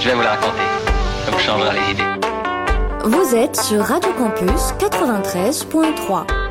Je vais vous raconter. Vous êtes sur Radio Campus 93.3.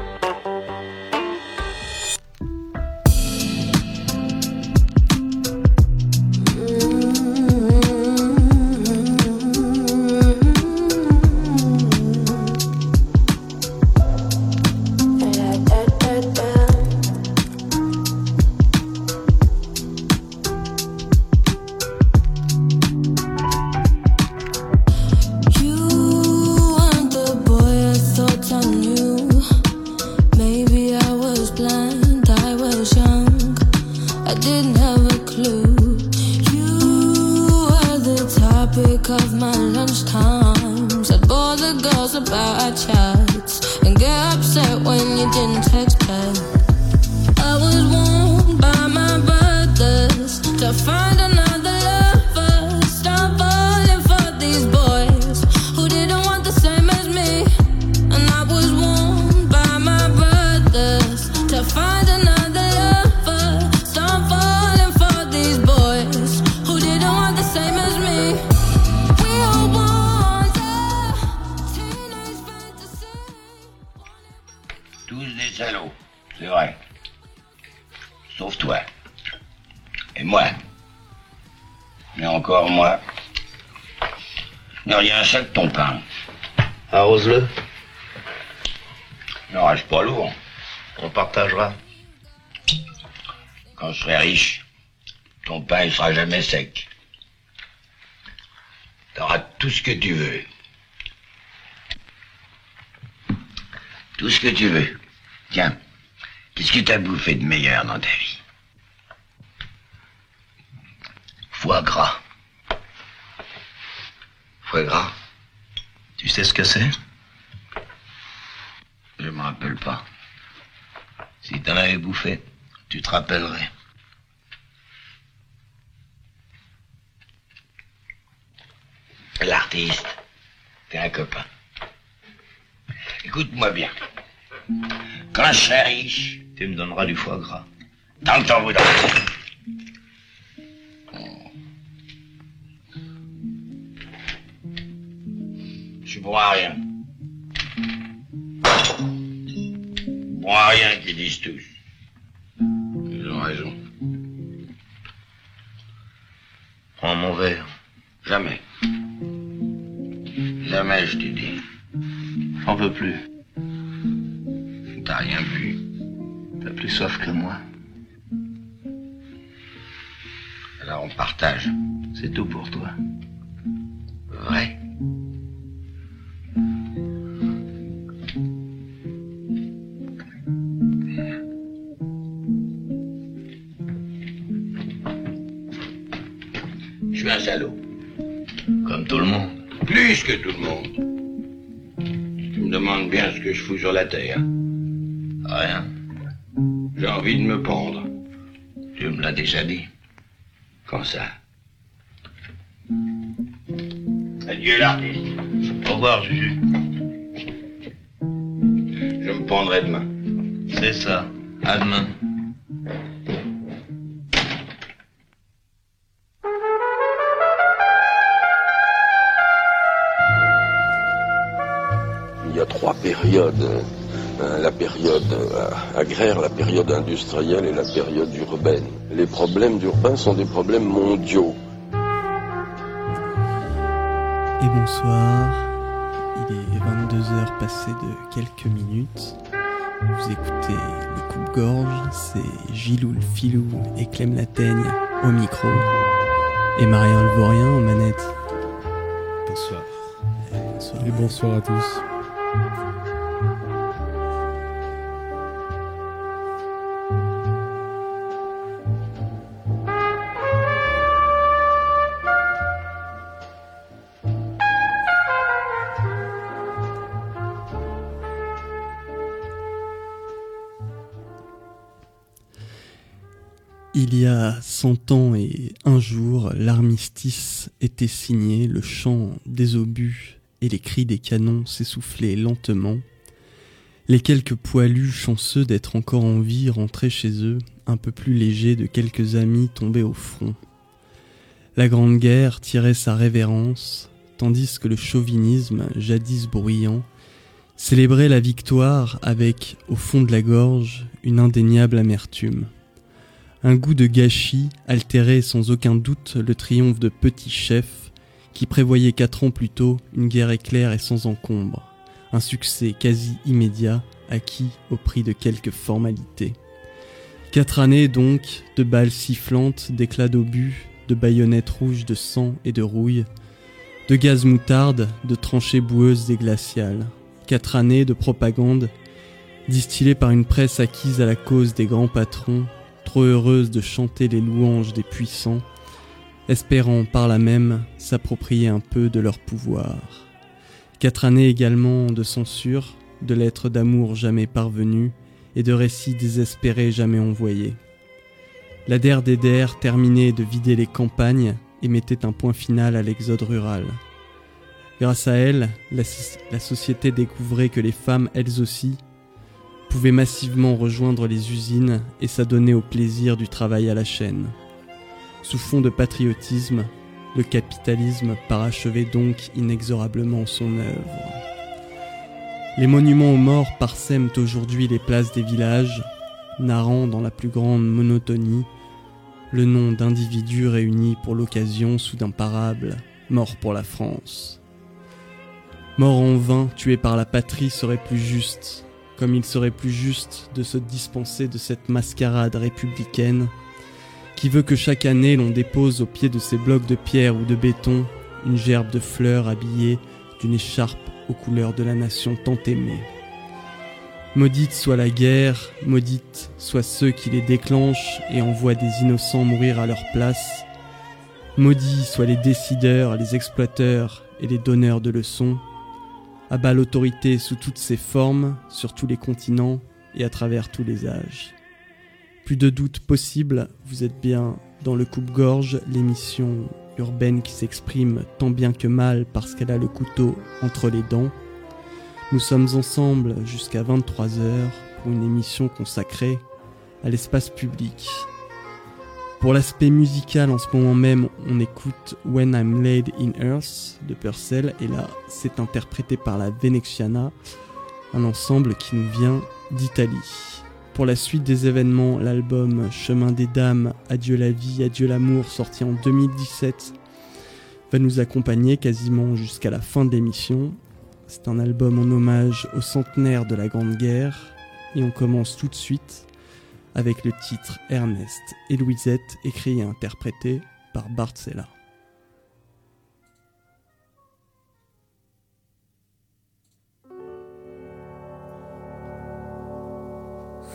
jamais sec. T'auras tout ce que tu veux. Tout ce que tu veux. Tiens, qu'est-ce que t'as bouffé de meilleur dans ta vie? Foie gras. Foie gras? Tu sais ce que c'est? Je me rappelle pas. Si t'en avais bouffé, tu te rappellerais. L'artiste, t'es un copain. Écoute-moi bien. Quand je serai riche, tu me donneras du foie gras. Tant que t'en voudras. Je bois rien. Bois rien qu'ils disent tous. Ils ont raison. Prends mon verre. Jamais. Jamais, je t'ai dit. J'en veux plus. T'as rien vu. T'as plus soif que moi. Alors on partage. C'est tout pour toi. Vrai. Je suis un salaud. Comme tout le monde. Plus que tout le monde. Tu me demandes bien ce que je fous sur la terre. Rien. J'ai envie de me pendre. Tu me l'as déjà dit. Quand ça? Adieu l'artiste. Au revoir, Juju. Je me pendrai demain. C'est ça. À demain. Périodes. Euh, la période euh, agraire, la période industrielle et la période urbaine. Les problèmes urbains sont des problèmes mondiaux. Et bonsoir, il est 22h passé de quelques minutes. Vous écoutez le coupe-gorge, c'est Gilou le Filou et Clem Lataigne au micro. Et Marien Levorien aux manettes. Bonsoir. Et bonsoir à tous. 100 ans et un jour, l'armistice était signé, le chant des obus et les cris des canons s'essoufflaient lentement. Les quelques poilus chanceux d'être encore en vie rentraient chez eux, un peu plus légers de quelques amis tombés au front. La Grande Guerre tirait sa révérence, tandis que le chauvinisme, jadis bruyant, célébrait la victoire avec, au fond de la gorge, une indéniable amertume. Un goût de gâchis altérait sans aucun doute le triomphe de petits chefs qui prévoyaient quatre ans plus tôt une guerre éclair et sans encombre, un succès quasi immédiat acquis au prix de quelques formalités. Quatre années donc de balles sifflantes, d'éclats d'obus, de baïonnettes rouges de sang et de rouille, de gaz moutarde, de tranchées boueuses et glaciales. Quatre années de propagande distillée par une presse acquise à la cause des grands patrons, trop heureuse de chanter les louanges des puissants, espérant par là même s'approprier un peu de leur pouvoir. Quatre années également de censure, de lettres d'amour jamais parvenues et de récits désespérés jamais envoyés. La der des der terminait de vider les campagnes et mettait un point final à l'exode rural. Grâce à elle, la, la, société découvrait que les femmes, elles aussi, pouvaient massivement rejoindre les usines et s'adonner au plaisir du travail à la chaîne. Sous fond de patriotisme, le capitalisme parachevait donc inexorablement son œuvre. Les monuments aux morts parsèment aujourd'hui les places des villages, narrant dans la plus grande monotonie le nom d'individus réunis pour l'occasion sous d'imparable mort pour la France. Mort en vain, tué par la patrie serait plus juste, comme il serait plus juste de se dispenser de cette mascarade républicaine qui veut que chaque année l'on dépose au pied de ces blocs de pierre ou de béton une gerbe de fleurs habillée d'une écharpe aux couleurs de la nation tant aimée. Maudite soit la guerre, maudite soient ceux qui les déclenchent et envoient des innocents mourir à leur place. Maudits soient les décideurs, les exploiteurs et les donneurs de leçons. Abat l'autorité sous toutes ses formes, sur tous les continents et à travers tous les âges. Plus de doute possible, vous êtes bien dans le coupe-gorge, l'émission urbaine qui s'exprime tant bien que mal parce qu'elle a le couteau entre les dents. Nous sommes ensemble jusqu'à 23h pour une émission consacrée à l'espace public. Pour l'aspect musical, en ce moment même, on écoute When I'm Laid in Earth de Purcell, et là, c'est interprété par la Veneziana, un ensemble qui nous vient d'Italie. Pour la suite des événements, l'album Chemin des Dames, Adieu la vie, Adieu l'amour, sorti en 2017, va nous accompagner quasiment jusqu'à la fin de l'émission, c'est un album en hommage au centenaire de la Grande Guerre. Et on commence tout de suite avec le titre Ernest et Louisette écrit et interprété par Bart Sella.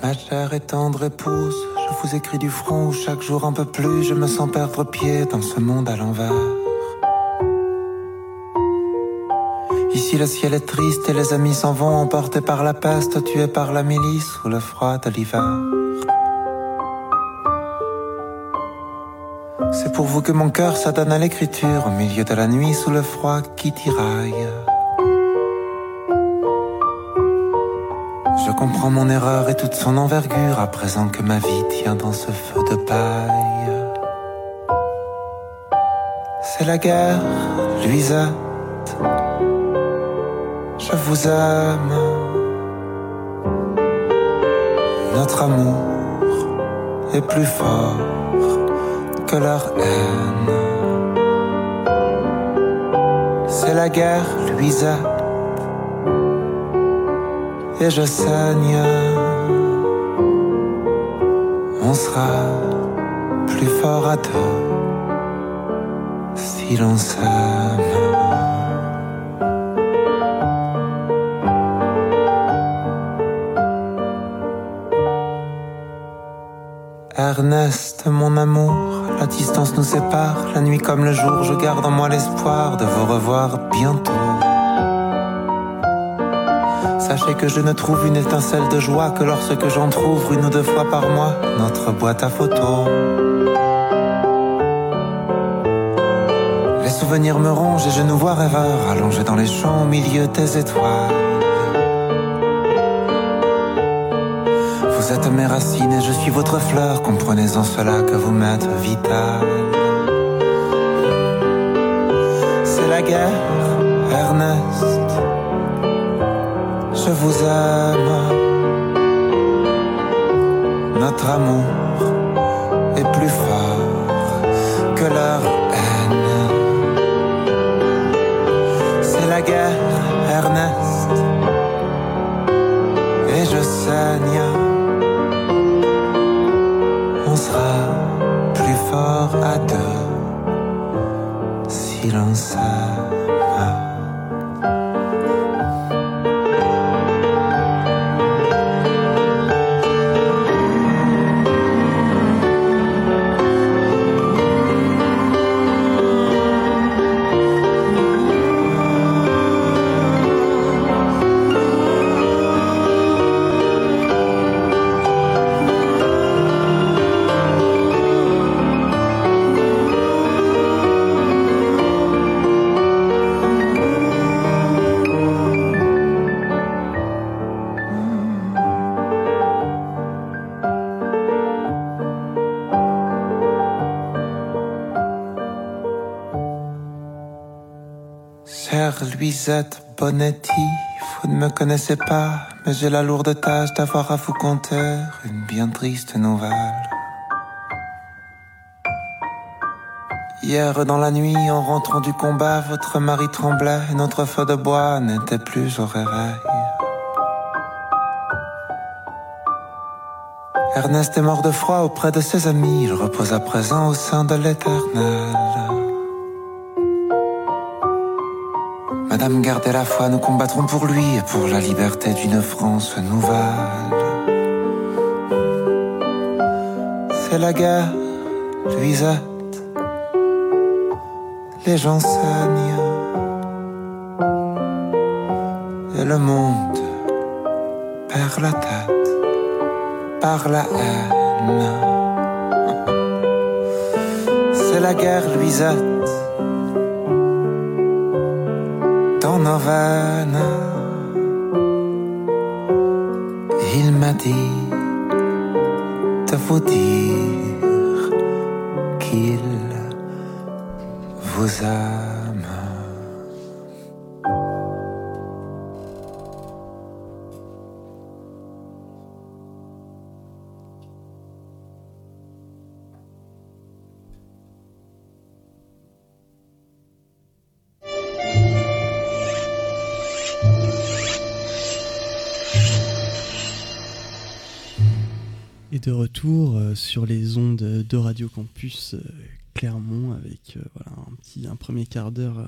Ma chère et tendre épouse, je vous écris du front où chaque jour un peu plus je me sens perdre pied dans ce monde à l'envers. Ici le ciel est triste et les amis s'en vont emportés par la peste, tués par la milice ou le froid de l'hiver. Pour vous que mon cœur s'adonne à l'écriture au milieu de la nuit sous le froid qui tiraille. Je comprends mon erreur et toute son envergure à présent que ma vie tient dans ce feu de paille. C'est la guerre, Louisa je vous aime. Notre amour est plus fort que leur haine. C'est la guerre, Louisa, et je saigne. On sera plus fort à deux si l'on. Ernest, mon amour, la distance nous sépare, la nuit comme le jour, je garde en moi l'espoir de vous revoir bientôt. Sachez que je ne trouve une étincelle de joie que lorsque j'en trouve une ou deux fois par mois notre boîte à photos. Les souvenirs me rongent et je nous vois rêveurs allongés dans les champs au milieu des étoiles. Vous êtes mes racines et je suis votre fleur. Comprenez en cela que vous m'êtes vital. guerre, Ernest. Je vous aime. Notre amour est plus fort que leur haine. C'est la guerre, Ernest. Et je saigne. Chère Luisette Bonetti, vous ne me connaissez pas, mais j'ai la lourde tâche d'avoir à vous conter une bien triste nouvelle. Hier dans la nuit, en rentrant du combat, votre mari tremblait notre feu de bois n'était plus au réveil. Ernest est mort de froid auprès de ses amis, il repose à présent au sein de l'éternel. Madame, gardez la foi, nous combattrons pour lui et pour la liberté d'une France nouvelle. C'est la guerre, Luisette. Les gens saignent. Et le monde perd la tête par la haine. C'est la guerre, Luisette. Il m'a dit de vous dire qu'il vous aime. De retour euh, sur les ondes de Radio Campus euh, Clermont avec euh, voilà, un, petit, un premier quart d'heure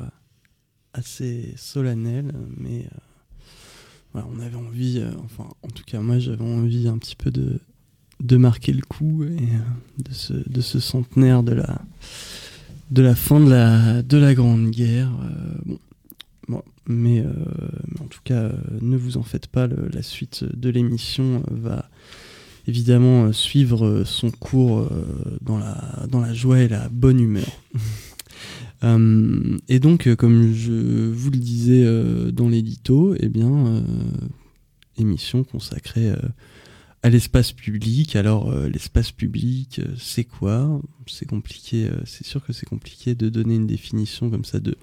assez solennel, mais voilà, on avait envie, enfin en tout cas moi j'avais envie un petit peu de, de marquer le coup et de, ce, de ce centenaire de la, de la fin de la, de la Grande Guerre. bon, mais, mais en tout cas, ne vous en faites pas, la suite de l'émission va évidemment euh, suivre euh, son cours euh, dans, la, dans la joie et la bonne humeur. Et donc, comme je vous le disais dans l'édito, eh bien, émission consacrée à l'espace public. Alors, l'espace public, c'est quoi? C'est compliqué, c'est sûr que c'est compliqué de donner une définition comme ça de,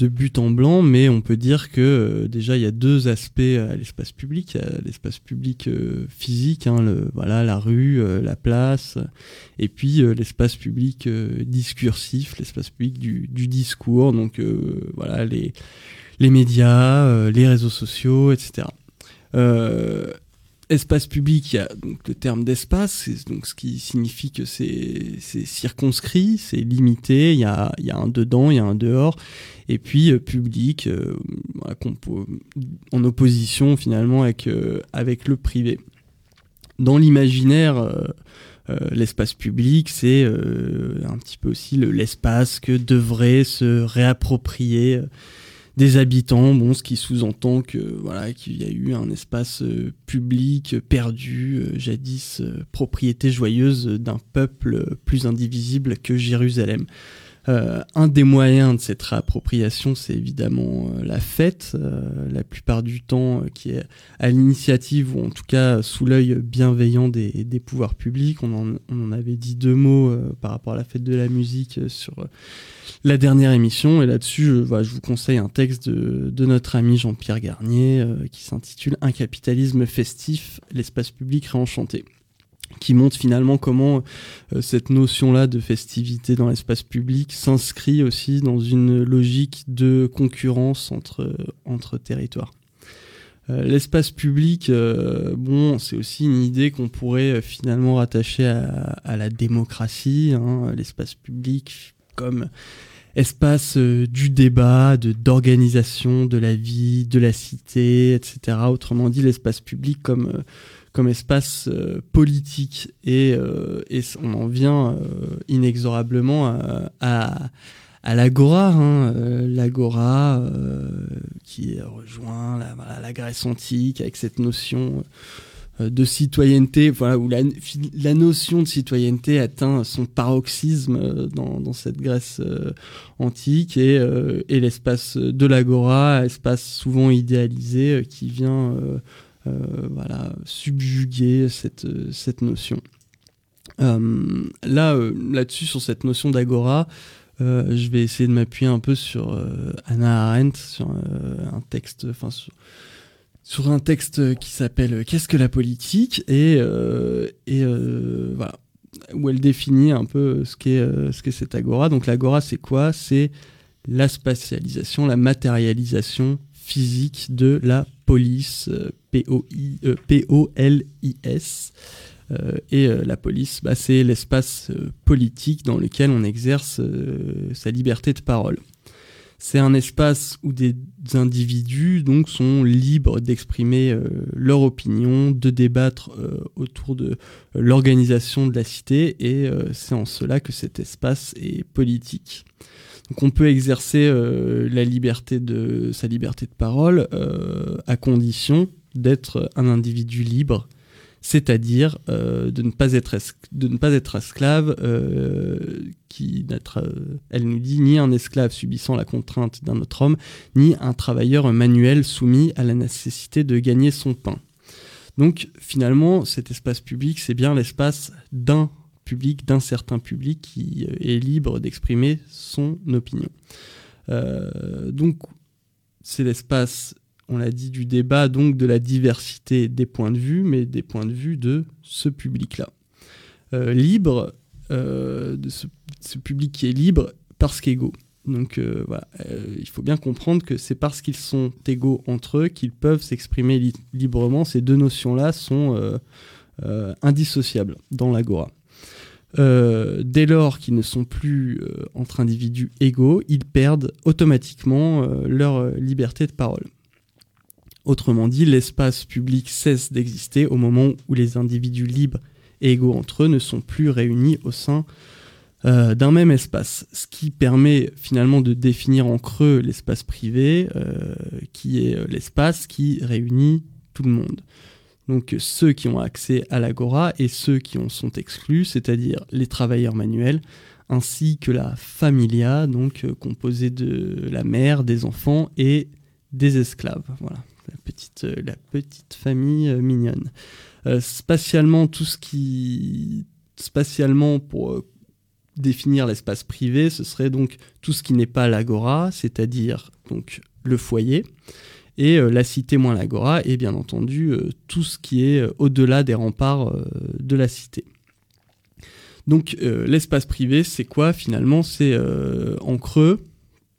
de but en blanc, mais on peut dire que euh, déjà il y a deux aspects à l'espace public. L'espace public euh, physique, hein, voilà, la rue, euh, la place, et puis euh, l'espace public euh, discursif, l'espace public du, du discours, donc euh, voilà les, les médias, euh, les réseaux sociaux, etc. Espace public, il y a donc le terme d'espace, c'est donc ce qui signifie que c'est circonscrit, c'est limité, il y a, un dedans, il y a un dehors, et puis euh, public, euh, en opposition finalement avec, euh, avec le privé. Dans l'imaginaire, l'espace public, c'est un petit peu aussi le- l'espace que devraient se réapproprier des habitants, bon, ce qui sous-entend que voilà qu'il y a eu un espace euh, public euh, perdu, euh, jadis propriété joyeuse d'un peuple plus indivisible que Jérusalem. Euh, un des moyens de cette réappropriation, c'est évidemment euh, la fête, euh, la plupart du temps qui est à l'initiative ou en tout cas sous l'œil bienveillant des, pouvoirs publics. On en, avait dit deux mots par rapport à la fête de la musique sur la dernière émission et là-dessus, je, vous conseille un texte de notre ami Jean-Pierre Garnier qui s'intitule Un capitalisme festif, l'espace public réenchanté qui montre finalement comment euh, cette notion-là de festivité dans l'espace public s'inscrit aussi dans une logique de concurrence entre, entre territoires. Euh, l'espace public, euh, bon, c'est aussi une idée qu'on pourrait finalement rattacher à, la démocratie, hein, l'espace public comme espace du débat, d'organisation de la vie, de la cité, etc. Autrement dit, l'espace public comme comme espace euh, politique et, euh, et, on en vient euh, inexorablement à, à, l'agora, hein, l'agora qui rejoint la, la, Grèce antique avec cette notion de citoyenneté, voilà, où la, la, notion de citoyenneté atteint son paroxysme dans, dans cette Grèce antique et, et l'espace de l'agora, espace souvent idéalisé qui vient voilà, subjuguer cette, cette notion. Euh, là, euh, là-dessus, sur cette notion d'agora, je vais essayer de m'appuyer un peu sur Anna Arendt, sur un texte, enfin sur, un texte qui s'appelle Qu'est-ce que la politique? Et, et voilà où elle définit un peu ce qu'est ce qu'est cette agora. Donc l'agora, c'est quoi? C'est la spatialisation, la matérialisation physique de la police, euh, P-O-L-I-S. Euh, et euh, la police, bah, c'est l'espace politique dans lequel on exerce sa liberté de parole. C'est un espace où des individus sont libres d'exprimer leur opinion, de débattre autour de l'organisation de la cité, et c'est en cela que cet espace est politique. Donc on peut exercer euh, sa liberté de parole euh, à condition d'être un individu libre, c'est-à-dire euh, de ne pas être de ne pas être esclave, elle nous dit ni un esclave subissant la contrainte d'un autre homme, ni un travailleur manuel soumis à la nécessité de gagner son pain. Donc finalement, cet espace public, c'est bien l'espace d'un public, d'un certain public qui euh, est libre d'exprimer son opinion. Euh, donc, c'est l'espace, on l'a dit, du débat, donc de la diversité des points de vue, mais des points de vue de ce public-là. Euh, libre, de ce, public qui est libre parce qu'égaux. Donc il faut bien comprendre que c'est parce qu'ils sont égaux entre eux qu'ils peuvent s'exprimer librement. Ces deux notions-là sont indissociables dans l'agora. Euh, dès lors qu'ils ne sont plus euh, entre individus égaux, ils perdent automatiquement euh, leur liberté de parole. Autrement dit, l'espace public cesse d'exister au moment où les individus libres et égaux entre eux ne sont plus réunis au sein d'un même espace, ce qui permet finalement de définir en creux l'espace privé, qui est l'espace qui réunit tout le monde donc ceux qui ont accès à l'agora et ceux qui en sont exclus, c'est-à-dire les travailleurs manuels, ainsi que la familia, donc euh, composée de la mère, des enfants et des esclaves. Voilà, la petite, euh, famille euh, mignonne. spatialement, tout ce qui. Spatialement, pour définir l'espace privé, ce serait donc tout ce qui n'est pas l'agora, c'est-à-dire donc le foyer et euh, la cité moins l'agora, et bien entendu euh, tout ce qui est euh, au-delà des remparts de la cité. Donc l'espace privé, c'est quoi finalement? C'est en creux,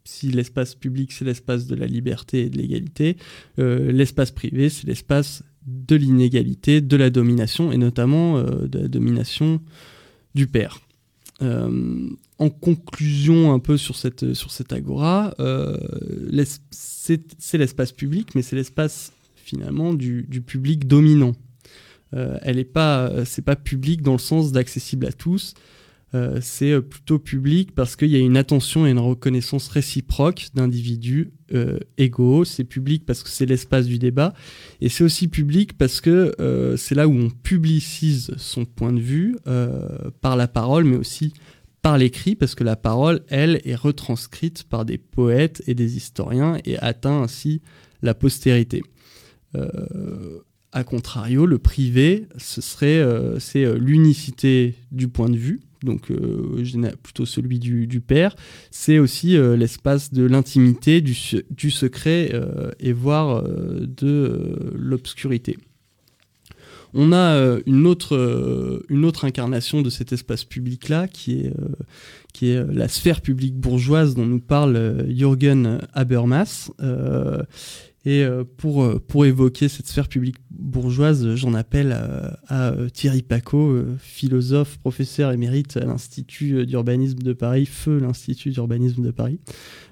si l'espace public c'est l'espace de la liberté et de l'égalité, l'espace privé c'est l'espace de l'inégalité, de la domination et notamment de la domination du père. En conclusion un peu sur cette, sur cette agora, c'est l'espace public, mais c'est l'espace finalement du, public dominant. Euh, elle n'est pas, euh, c'est pas public dans le sens d'accessible à tous. Euh, c'est plutôt public parce qu'il y a une attention et une reconnaissance réciproque d'individus égaux. C'est public parce que c'est l'espace du débat. Et c'est aussi public parce que c'est là où on publicise son point de vue par la parole, mais aussi par l'écrit, parce que la parole, elle, est retranscrite par des poètes et des historiens et atteint ainsi la postérité. Euh, a contrario, le privé, ce euh, c'est euh, l'unicité du point de vue, donc plutôt celui du, père. C'est aussi l'espace de l'intimité, du, secret et voire de l'obscurité. On a une autre, une autre incarnation de cet espace public-là, qui est, qui est la sphère publique bourgeoise dont nous parle Jürgen Habermas. Et euh, pour, euh, pour évoquer cette sphère publique bourgeoise, j'en appelle à, Thierry Paco, euh, philosophe, professeur émérite à l'Institut d'urbanisme de Paris, feu l'Institut d'urbanisme de Paris.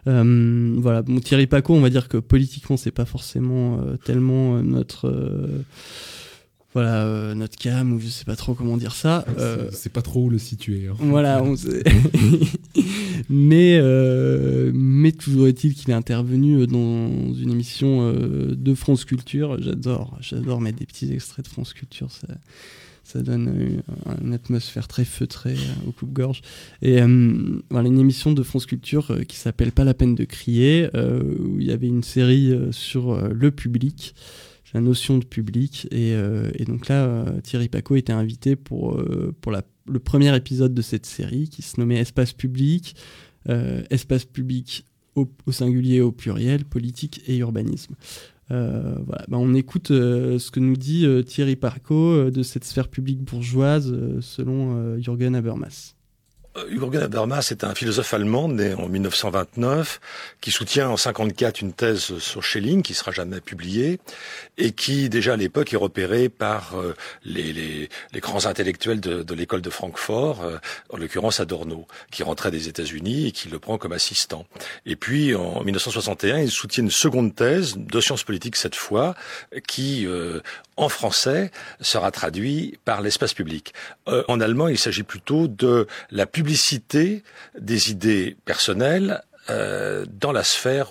voilà, bon, Thierry Paco, on va dire que politiquement, c'est pas forcément tellement notre voilà euh, notre cam ou je sais pas trop comment dire ça. Euh, c'est pas trop où le situer. Hein. Voilà, on sait. mais euh, mais toujours est-il qu'il est intervenu dans une émission de France Culture. J'adore, j'adore mettre des petits extraits de France Culture. Ça, ça donne une, atmosphère très feutrée au coupe-gorge. Et voilà, une émission de France Culture qui s'appelle Pas la peine de crier, où il y avait une série sur le public la notion de public. Et, euh, donc là, euh, Thierry Paco était invité pour, euh, le premier épisode de cette série qui se nommait Espace public, espace public au, singulier au pluriel, politique et urbanisme. voilà. Ben, on écoute ce que nous dit Thierry Paco de cette sphère publique bourgeoise selon Jürgen Habermas. Jürgen Habermas est un philosophe allemand né en 1929 qui soutient en 54 une thèse sur Schelling qui sera jamais publiée et qui déjà à l'époque est repéré par euh, les, les, les, grands intellectuels de, de l'école de Francfort, euh, en l'occurrence Adorno, qui rentrait des États-Unis et qui le prend comme assistant. Et puis en 1961, il soutient une seconde thèse de sciences politiques cette fois, qui euh, en français sera traduit par l'espace public. en allemand, il s'agit plutôt de la publicité des idées personnelles euh, dans la sphère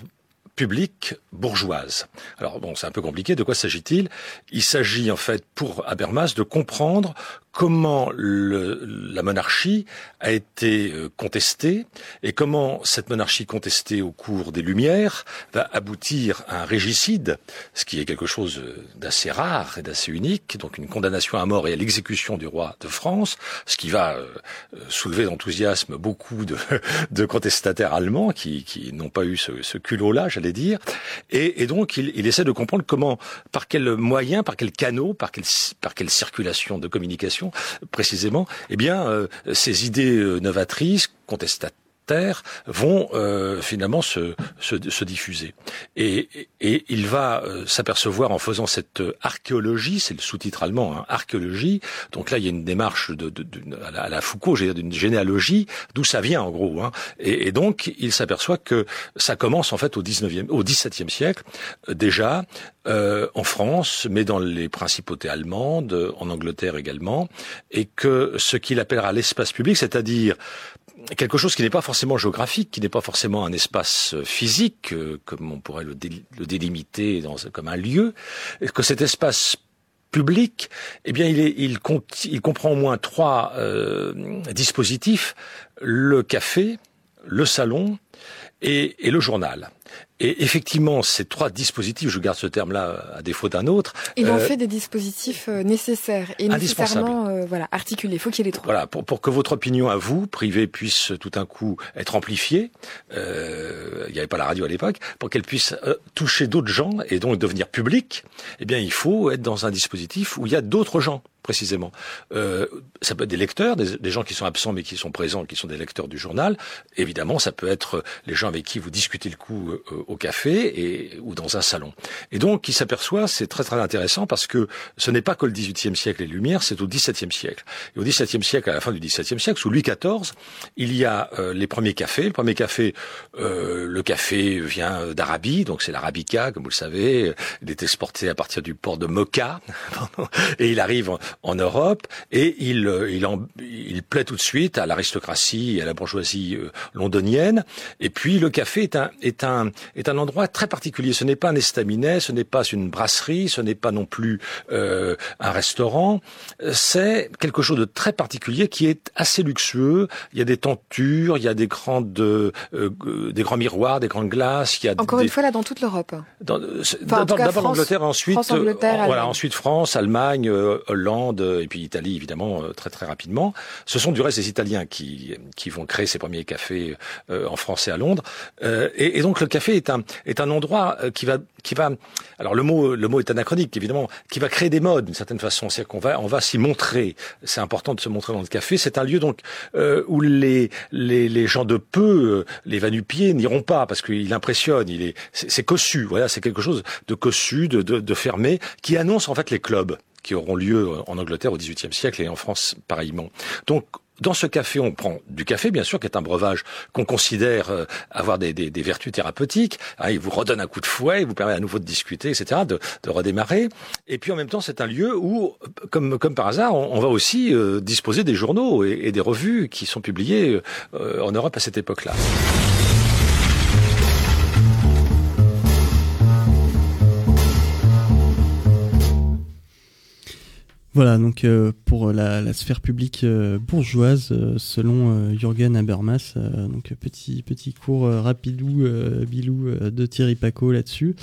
publique bourgeoise. Alors bon, c'est un peu compliqué. De quoi s'agit-il? Il, s'agit en fait pour Habermas de comprendre comment le, la monarchie a été euh, contestée et comment cette monarchie contestée au cours des Lumières va aboutir à un régicide, ce qui est quelque chose euh, d'assez rare et d'assez unique, donc une condamnation à mort et à l'exécution du roi de France, ce qui va euh, soulever d'enthousiasme beaucoup de, de, contestataires allemands qui, qui n'ont pas eu ce, ce culot-là, j'allais dire, et, et donc il, il, essaie de comprendre comment, par quels moyens, par quels canaux, par quelle, par quelle circulation de communication précisément, eh bien, euh, ces idées euh, novatrices, contestataires, vont euh, finalement se, se, diffuser. Et, et, il va s'apercevoir en faisant cette archéologie, c'est le sous-titre allemand, hein, archéologie. Donc là, il y a une démarche de, de, à, la, Foucault, j'ai d'une généalogie, d'où ça vient en gros. Hein. Et, et, donc, il s'aperçoit que ça commence en fait au 19e, au 17e siècle déjà, euh, en France, mais dans les principautés allemandes, en Angleterre également, et que ce qu'il appellera l'espace public, c'est-à-dire quelque chose qui n'est pas forcément géographique, qui n'est pas forcément un espace physique, euh, comme on pourrait le, délimiter comme un lieu, que cet espace public, eh bien, il, comprend au moins trois euh, dispositifs le café, le salon et le journal. Et effectivement, ces trois dispositifs, je garde ce terme-là à défaut d'un autre. Il en euh, fait des dispositifs euh, nécessaires et nécessairement euh, voilà, articulés. Il faut qu'il y ait les trois. Voilà, pour, pour que votre opinion à vous, privée, puisse tout d'un coup être amplifiée, euh, il n'y avait pas la radio à l'époque, pour qu'elle puisse toucher d'autres gens et donc devenir publique, eh bien, il faut être dans un dispositif où il y a d'autres gens précisément. Euh, ça peut être des lecteurs, des, des, gens qui sont absents mais qui sont présents, qui sont des lecteurs du journal. Évidemment, ça peut être les gens avec qui vous discutez le coup euh, au café et, ou dans un salon. Et donc, il s'aperçoit, c'est très très intéressant parce que ce n'est pas que le XVIIIe siècle les Lumières, c'est au XVIIe siècle. Et au XVIIe siècle, à la fin du XVIIe siècle, sous Louis XIV, il y a euh, les premiers cafés. Le premier café, euh, le café vient d'Arabie, donc c'est l'arabica, comme vous le savez. Il est exporté à partir du port de Mocha et il arrive en Europe et il il, il plaît tout de suite à l'aristocratie et à la bourgeoisie londonienne. Et puis le café est un est un est un endroit très particulier. Ce n'est pas un estaminet, ce n'est pas une brasserie, ce n'est pas non plus un restaurant. C'est quelque chose de très particulier qui est assez luxueux. Il y a des tentures, il y a des grandes des grands miroirs, des grandes glaces. Il y a encore une fois là dans toute l'Europe. D'abord l'Angleterre, ensuite voilà, ensuite France, Allemagne, Hollande et puis Italie évidemment très très rapidement. Ce sont du reste les Italiens qui qui vont créer ces premiers cafés en France et à Londres. Et, et, donc le café est un est un endroit qui va qui va alors le mot le mot est anachronique évidemment qui va créer des modes d'une certaine façon. C'est qu'on va on va s'y montrer. C'est important de se montrer dans le café. C'est un lieu donc où les les les gens de peu les vanupiers n'iront pas parce qu'il impressionne. Il est c'est cossu. Voilà c'est quelque chose de cossu de, de de fermé qui annonce en fait les clubs qui auront lieu en Angleterre au XVIIIe siècle et en France pareillement donc dans ce café, on prend du café, bien sûr, qui est un breuvage qu'on considère avoir des, des, des, vertus thérapeutiques. Hein, il vous redonne un coup de fouet, il vous permet à nouveau de discuter, etc., de, de redémarrer. Et puis en même temps, c'est un lieu où, comme, comme par hasard, on, on va aussi euh, disposer des journaux et, et, des revues qui sont publiées euh, en Europe à cette époque-là. Voilà, donc euh, pour la, sphère publique euh, bourgeoise, euh, selon Jürgen Habermas, donc petit petit cours rapidou, bilou de Thierry Paco là-dessus.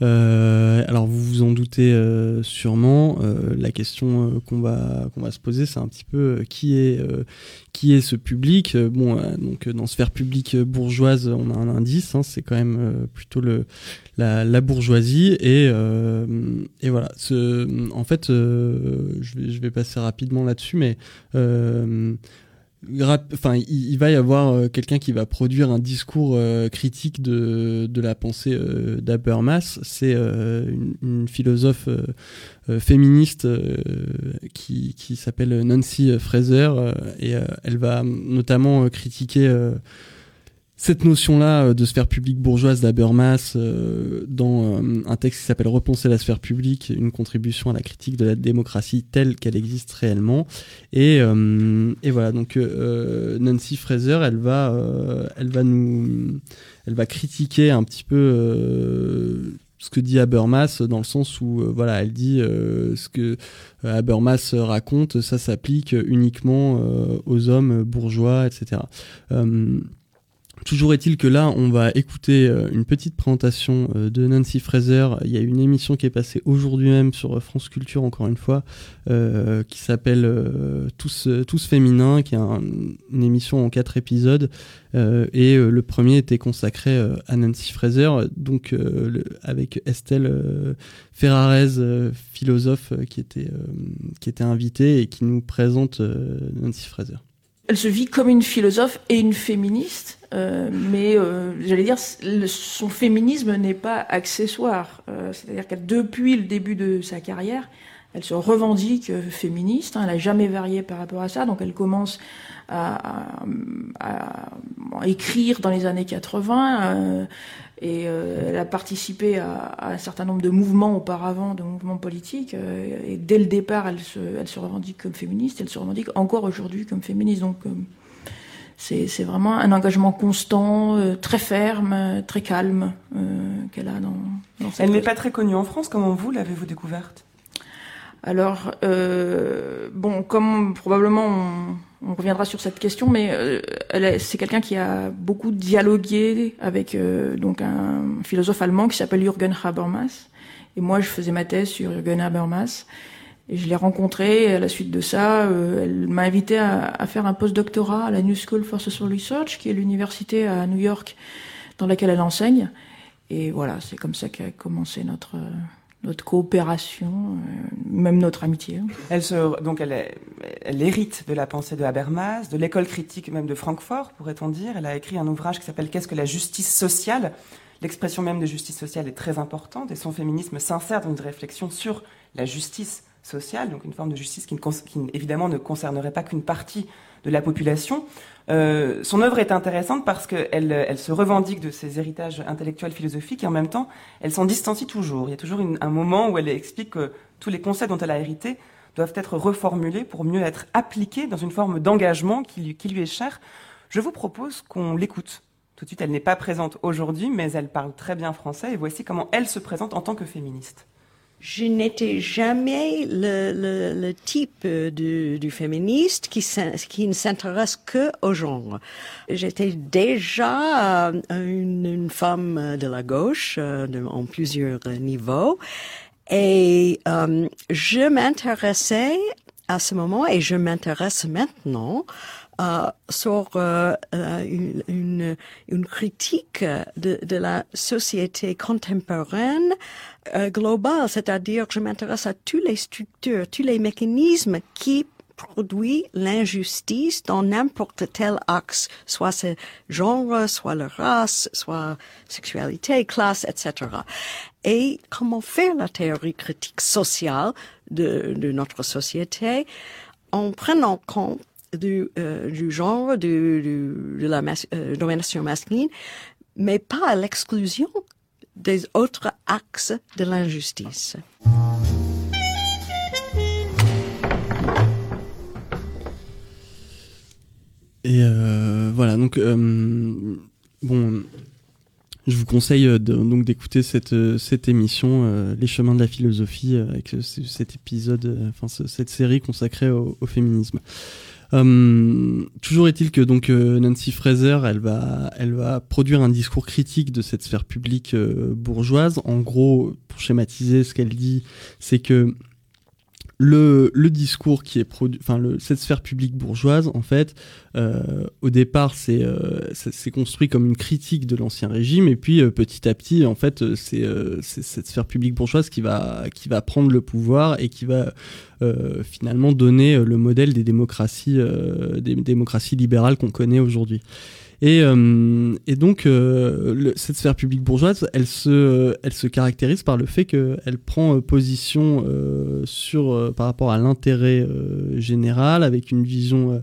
alors vous vous en doutez sûrement, la question qu'on va qu'on va se poser, c'est un petit peu qui est qui est ce public. bon, donc dans sphère publique bourgeoise, on a un indice, hein, c'est quand même plutôt le la, la bourgeoisie et et voilà. Ce, en fait je vais, je vais passer rapidement là-dessus, mais euh, enfin, il, va y avoir euh, quelqu'un qui va produire un discours euh, critique de, la pensée euh, d'Habermas. C'est une, philosophe féministe qui s'appelle Nancy Fraser et elle va notamment critiquer cette notion-là euh, de sphère publique bourgeoise d'Habermas euh, dans euh, un texte qui s'appelle Repenser la sphère publique, une contribution à la critique de la démocratie telle qu'elle existe réellement. Et, et voilà, donc Nancy Fraser, elle va, elle va nous, elle va critiquer un petit peu ce que dit Habermas dans le sens où voilà elle dit ce que Habermas raconte ça s'applique uniquement aux hommes bourgeois etc Toujours est-il que là, on va écouter euh, une petite présentation euh, de Nancy Fraser. Il y a une émission qui est passée aujourd'hui même sur France Culture, encore une fois, euh, qui s'appelle euh, Tous, Tous Féminins, qui est un, une émission en quatre épisodes. Euh, et le premier était consacré à Nancy Fraser, donc avec Estelle Ferrarez, philosophe, qui était, qui était invitée et qui nous présente Nancy Fraser. Elle se vit comme une philosophe et une féministe, euh, mais euh, j'allais dire, son féminisme n'est pas accessoire. Euh, C'est-à-dire qu'elle, depuis le début de sa carrière, elle se revendique féministe. Hein, elle n'a jamais varié par rapport à ça. Donc elle commence à, à, à écrire dans les années 80. Et euh, elle a participé à, à, un certain nombre de mouvements auparavant, de mouvements politiques. Euh, et dès le départ, elle se, elle se revendique comme féministe. Elle se revendique encore aujourd'hui comme féministe. Donc euh, c'est vraiment un engagement constant, très ferme, très calme qu'elle a dans, dans cette Elle n'est pas très connue en France. Comment vous l'avez-vous découverte? Alors, bon, comme probablement on, on, reviendra sur cette question, mais euh, c'est quelqu'un qui a beaucoup dialogué avec euh, donc un philosophe allemand qui s'appelle Jürgen Habermas. Et moi, je faisais ma thèse sur Jürgen Habermas. Et je l'ai rencontré. Et à la suite de ça, euh, elle m'a invité à, à, faire un post-doctorat à la New School for Social Research, qui est l'université à New York dans laquelle elle enseigne. Et voilà, c'est comme ça qu'a commencé notre notre coopération, même notre amitié. Elle se, donc elle, est, elle hérite de la pensée de Habermas, de l'école critique même de Francfort, pourrait-on dire. Elle a écrit un ouvrage qui s'appelle Qu'est-ce que la justice sociale? L'expression même de justice sociale est très importante et son féminisme s'insère dans une réflexion sur la justice sociale, donc une forme de justice qui, évidemment ne concernerait pas qu'une partie de la population. Euh, son œuvre est intéressante parce qu'elle elle se revendique de ses héritages intellectuels philosophiques et en même temps, elle s'en distancie toujours. Il y a toujours un moment où elle explique que tous les concepts dont elle a hérité doivent être reformulées pour mieux être appliquées dans une forme d'engagement qui, qui lui est chère. Je vous propose qu'on l'écoute. Tout de suite, elle n'est pas présente aujourd'hui, mais elle parle très bien français et voici comment elle se présente en tant que féministe. Je n'étais jamais le, le, le type du, du, féministe qui, qui ne s'intéresse que au genre. J'étais déjà euh, une, une, femme de la gauche euh, en plusieurs niveaux et euh, je m'intéressais à ce moment et je m'intéresse maintenant euh, sur euh, une, une, une, critique de, de, la société contemporaine euh, globale, c'est-à-dire je m'intéresse à toutes les structures, tous les mécanismes qui produisent l'injustice dans n'importe quel axe, soit ce genre, soit la race, soit sexualité, classe, etc. Et comment faire la théorie critique sociale de, de notre société en prenant compte du, euh, du genre, du, du, de la mas euh, domination masculine, mais pas à l'exclusion des autres axes de l'injustice. Donc euh, bon, je vous conseille de, donc d'écouter cette cette émission, euh, les chemins de la philosophie, avec cet épisode, enfin cette série consacrée au, au féminisme. Hum, toujours est-il que donc euh, Nancy Fraser, elle va, elle va produire un discours critique de cette sphère publique euh, bourgeoise. En gros, pour schématiser, ce qu'elle dit, c'est que le, discours qui est produit, enfin cette sphère publique bourgeoise, en fait, euh, au départ, c'est euh, c'est construit comme une critique de l'ancien régime, et puis euh, petit à petit, en fait, c'est cette sphère publique bourgeoise qui va prendre le pouvoir et qui va finalement donner le modèle des démocraties libérales qu'on connaît aujourd'hui. Et, euh, et donc, euh, cette sphère publique bourgeoise, elle se, elle se caractérise par le fait qu'elle prend euh, position sur, par rapport à l'intérêt général, avec une vision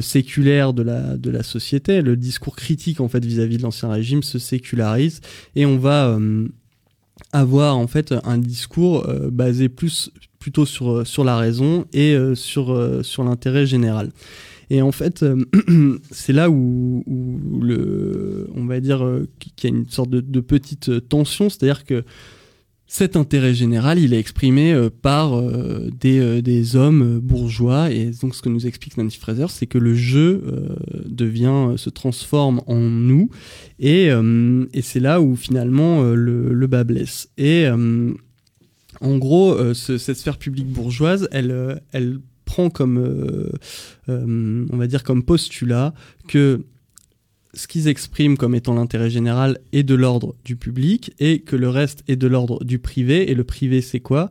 séculaire de la, de la société. Le discours critique, en fait, vis-à-vis de l'ancien régime se sécularise et on va avoir, en fait, un discours basé plus, plutôt sur, sur la raison et sur, sur l'intérêt général. Et en fait, euh, c'est là où, le, on va dire euh, qu'il y a une sorte de, petite euh, tension, c'est-à-dire que cet intérêt général, il est exprimé par des, des, hommes bourgeois. Et donc, ce que nous explique Nancy Fraser, c'est que le jeu devient, se transforme en nous. Et, et c'est là où finalement le, bas blesse. Et en gros, cette sphère publique bourgeoise, elle, elle comme, euh, euh, on va dire, comme postulat que ce qu'ils expriment comme étant l'intérêt général est de l'ordre du public et que le reste est de l'ordre du privé. Et le privé, c'est quoi?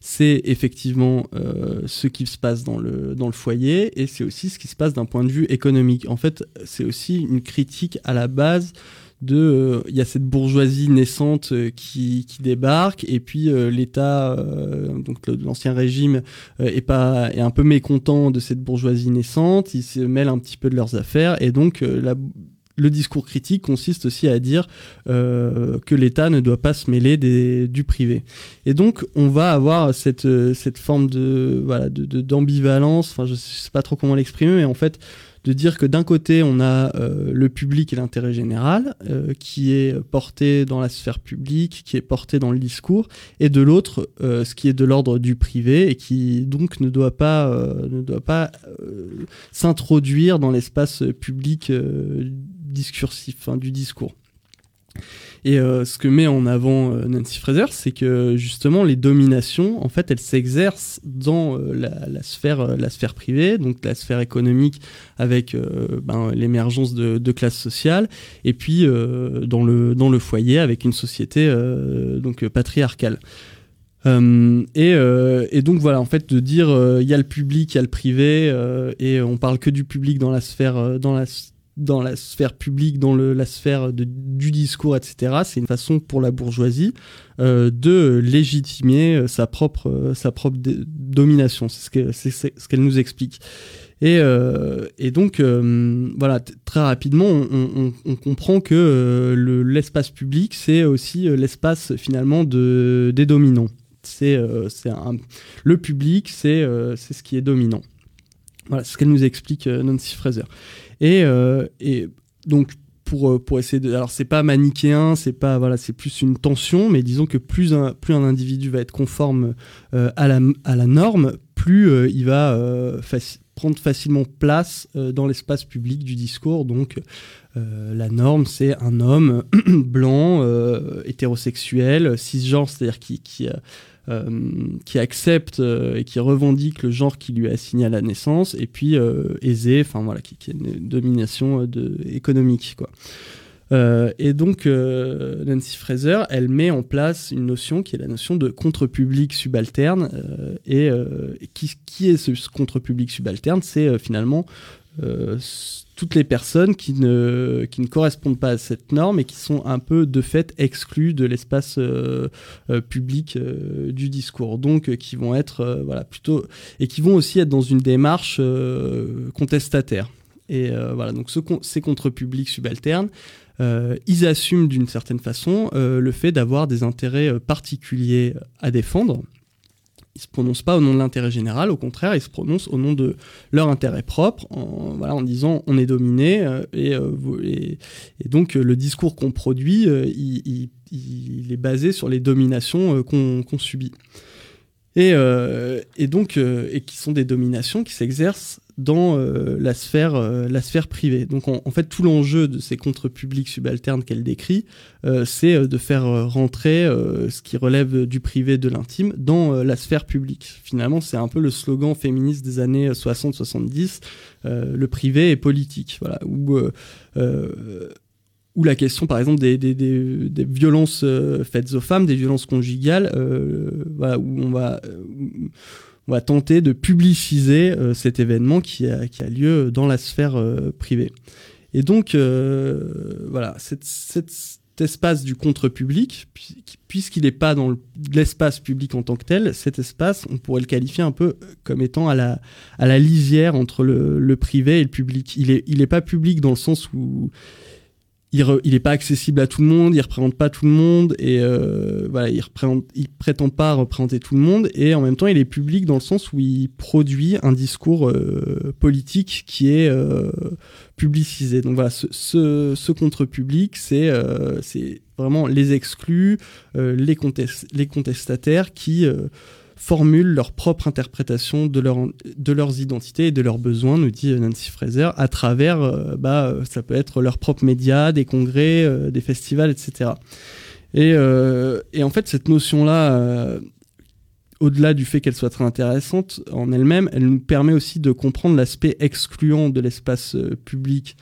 C'est effectivement euh, ce qui se passe dans le foyer et c'est aussi ce qui se passe d'un point de vue économique. En fait, c'est aussi une critique à la base de euh, il y a cette bourgeoisie naissante euh, qui, qui débarque et puis euh, l'État donc l'ancien régime est pas est un peu mécontent de cette bourgeoisie naissante, il se mêle un petit peu de leurs affaires et donc la le discours critique consiste aussi à dire euh, que l'État ne doit pas se mêler des, du privé. Et donc, on va avoir cette, cette forme de voilà d'ambivalence. De, enfin, je sais pas trop comment l'exprimer, mais en fait, de dire que d'un côté, on a euh, le public et l'intérêt général, euh, qui est porté dans la sphère publique, qui est porté dans le discours, et de l'autre, euh, ce qui est de l'ordre du privé et qui donc ne doit pas, ne doit pas s'introduire dans l'espace public discursif, hein, du discours. Et euh, ce que met en avant euh, Nancy Fraser, c'est que justement les dominations, en fait, elles s'exercent dans euh, la, sphère, la sphère privée, donc la sphère économique avec ben, l'émergence de, de classes sociales, et puis dans le dans le foyer avec une société donc patriarcale. Euh, et, euh, et, donc voilà, en fait, de dire il y a le public, il y a le privé, et on parle que du public dans la sphère, dans la dans la sphère publique, dans la sphère du discours, etc. C'est une façon pour la bourgeoisie euh, de légitimer euh, sa propre, euh, domination. C'est ce qu'elle nous explique. Et, donc, voilà, très rapidement, on, comprend que l'espace public, c'est aussi l'espace finalement de, des dominants. c'est le public, c'est ce qui est dominant. Voilà, c'est ce qu'elle nous explique Nancy Fraser. Et, et donc pour, pour essayer de. Alors, c'est pas manichéen, c'est pas. Voilà, c'est plus une tension, mais disons que plus un, plus un individu va être conforme à, la, à la norme, plus il va prendre facilement place dans l'espace public du discours. Donc, euh, la norme, c'est un homme blanc, euh, hétérosexuel, cisgenre, c'est-à-dire qui, euh, qui accepte et qui revendique le genre qui lui est assigné à la naissance, et puis aisé, enfin voilà, qui, qui, a une domination économique, quoi. et donc, Nancy Fraser, elle met en place une notion qui est la notion de contre-public subalterne. et, qui, qui, est ce contre-public subalterne? C'est finalement toutes les personnes qui ne, qui ne correspondent pas à cette norme et qui sont un peu de fait exclues de l'espace euh, euh, public euh, du discours. Donc qui vont être voilà plutôt et qui vont aussi être dans une démarche contestataire. Et voilà donc ce, ces contre-publics subalternes, ils assument d'une certaine façon le fait d'avoir des intérêts particuliers à défendre ils se prononcent pas au nom de l'intérêt général, au contraire, ils se prononcent au nom de leur intérêt propre, en, disant on est dominé, euh, euh, et, et, donc euh, le discours qu'on produit, il, est basé sur les dominations qu'on subit. Et donc, et qui sont des dominations qui s'exercent dans euh, la, sphère, euh, la sphère privée. Donc en, fait, tout l'enjeu de ces contre-publics subalternes qu'elle décrit, euh, c'est de faire rentrer ce qui relève du privé, de l'intime, dans la sphère publique. Finalement, c'est un peu le slogan féministe des années 60-70, le privé est politique, voilà, où, où la question, par exemple, des, violences faites aux femmes, des violences conjugales, voilà, où on va on va tenter de publiciser euh, cet événement qui a, lieu dans la sphère euh, privée. Et donc, euh, voilà, cet, cet, espace du contre-public, puisqu'il n'est pas dans l'espace public en tant que tel, cet espace, on pourrait le qualifier un peu comme étant à la, lisière entre le, privé et le public. Il n'est pas public dans le sens où il, il est pas accessible à tout le monde, il représente pas tout le monde et euh, voilà, il représente, il prétend pas représenter tout le monde et en même temps il est public dans le sens où il produit un discours euh, politique qui est euh, publicisé. Donc voilà, ce, ce, ce contre-public, c'est euh, c'est vraiment les exclus, euh, les, contest les contestataires qui formulent leur propre interprétation de, leur, de leurs identités et de leurs besoins, nous dit Nancy Fraser, à travers, euh, bah, ça peut être leurs propres médias, des congrès, euh, des festivals, etc. Et, euh, et en fait, cette notion-là, au-delà du fait qu'elle soit très intéressante en elle-même, elle nous permet aussi de comprendre l'aspect excluant de l'espace public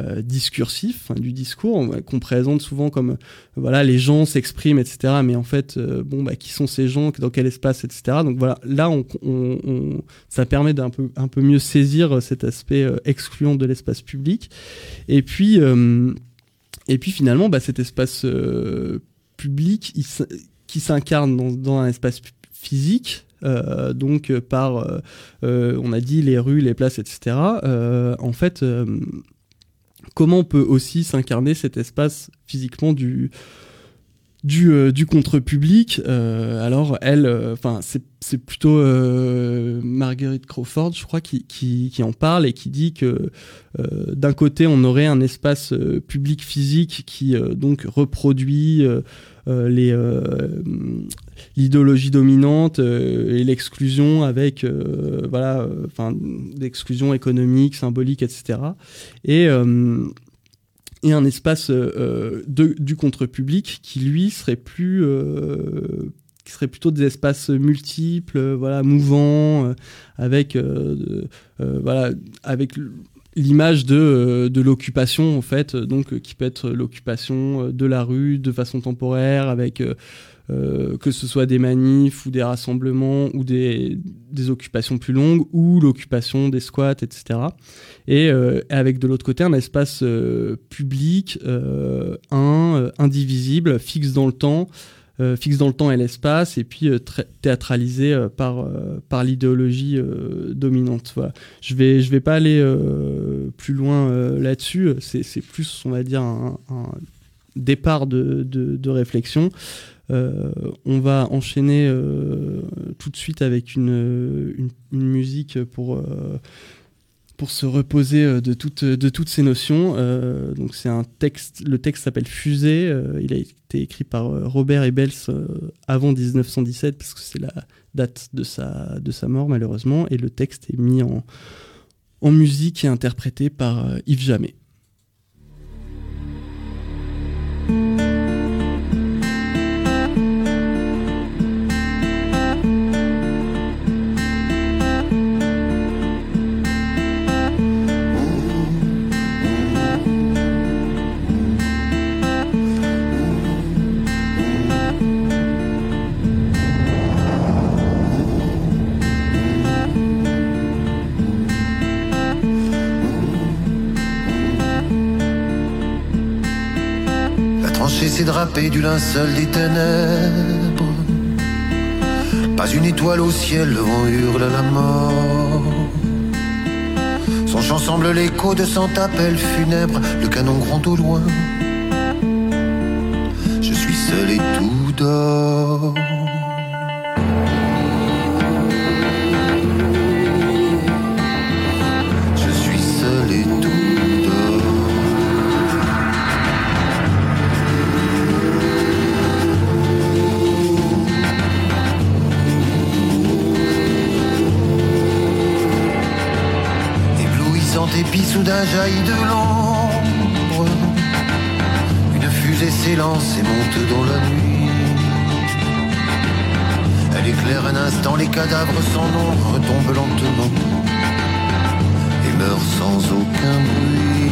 euh, discursif du discours qu'on présente souvent comme euh, voilà les gens s'expriment etc mais en fait euh, bon bah qui sont ces gens dans quel espace etc donc voilà là on, ça permet d'un peu un peu mieux saisir cet aspect excluant de l'espace public et puis et puis finalement bah, cet espace public qui s'incarne dans, un espace physique euh, donc par, euh, on a dit les rues, les places, etc. Euh, en fait, comment on peut aussi s'incarner cet espace physiquement du du, euh, contre-public. Euh, alors elle, euh, c'est plutôt Marguerite Crawford, je crois, qui, qui, qui, en parle et qui dit que d'un côté on aurait un espace public physique qui donc reproduit les l'idéologie dominante et l'exclusion avec voilà enfin l'exclusion économique symbolique etc et et un espace euh, de, du contre-public qui lui serait plus euh, qui serait plutôt des espaces multiples voilà mouvants euh, avec voilà avec l'image de, de l'occupation en fait donc qui peut être l'occupation de la rue de façon temporaire avec euh, que ce soit des manifs ou des rassemblements ou des, occupations plus longues ou l'occupation des squats, etc. Et euh, avec de l'autre côté un espace euh, public, un, indivisible, fixe dans le temps, fixe dans le temps et l'espace, et puis théâtralisé par, par l'idéologie dominante. Je vais, je vais pas aller plus loin là-dessus, c'est plus, on va dire, un, départ de, de réflexion. On va enchaîner tout de suite avec une, une musique pour se reposer euh, de, toutes, ces notions. Euh, un texte, le texte s'appelle Fusée. Euh, il a été écrit par Robert Ebels avant 1917 parce que c'est la date de sa, de sa mort malheureusement. Et le texte est mis en, en musique et interprété par Yves Jamais. Linceul des ténèbres. Pas une étoile au ciel, le vent hurle la mort. Son chant semble l'écho de cent appels funèbres, le canon gronde au loin. Je suis seul et tout dort. Soudain jaillit de l'ombre. Une fusée s'élance et monte dans la nuit. Elle éclaire un instant, les cadavres sans nom retombent lentement et meurent sans aucun bruit.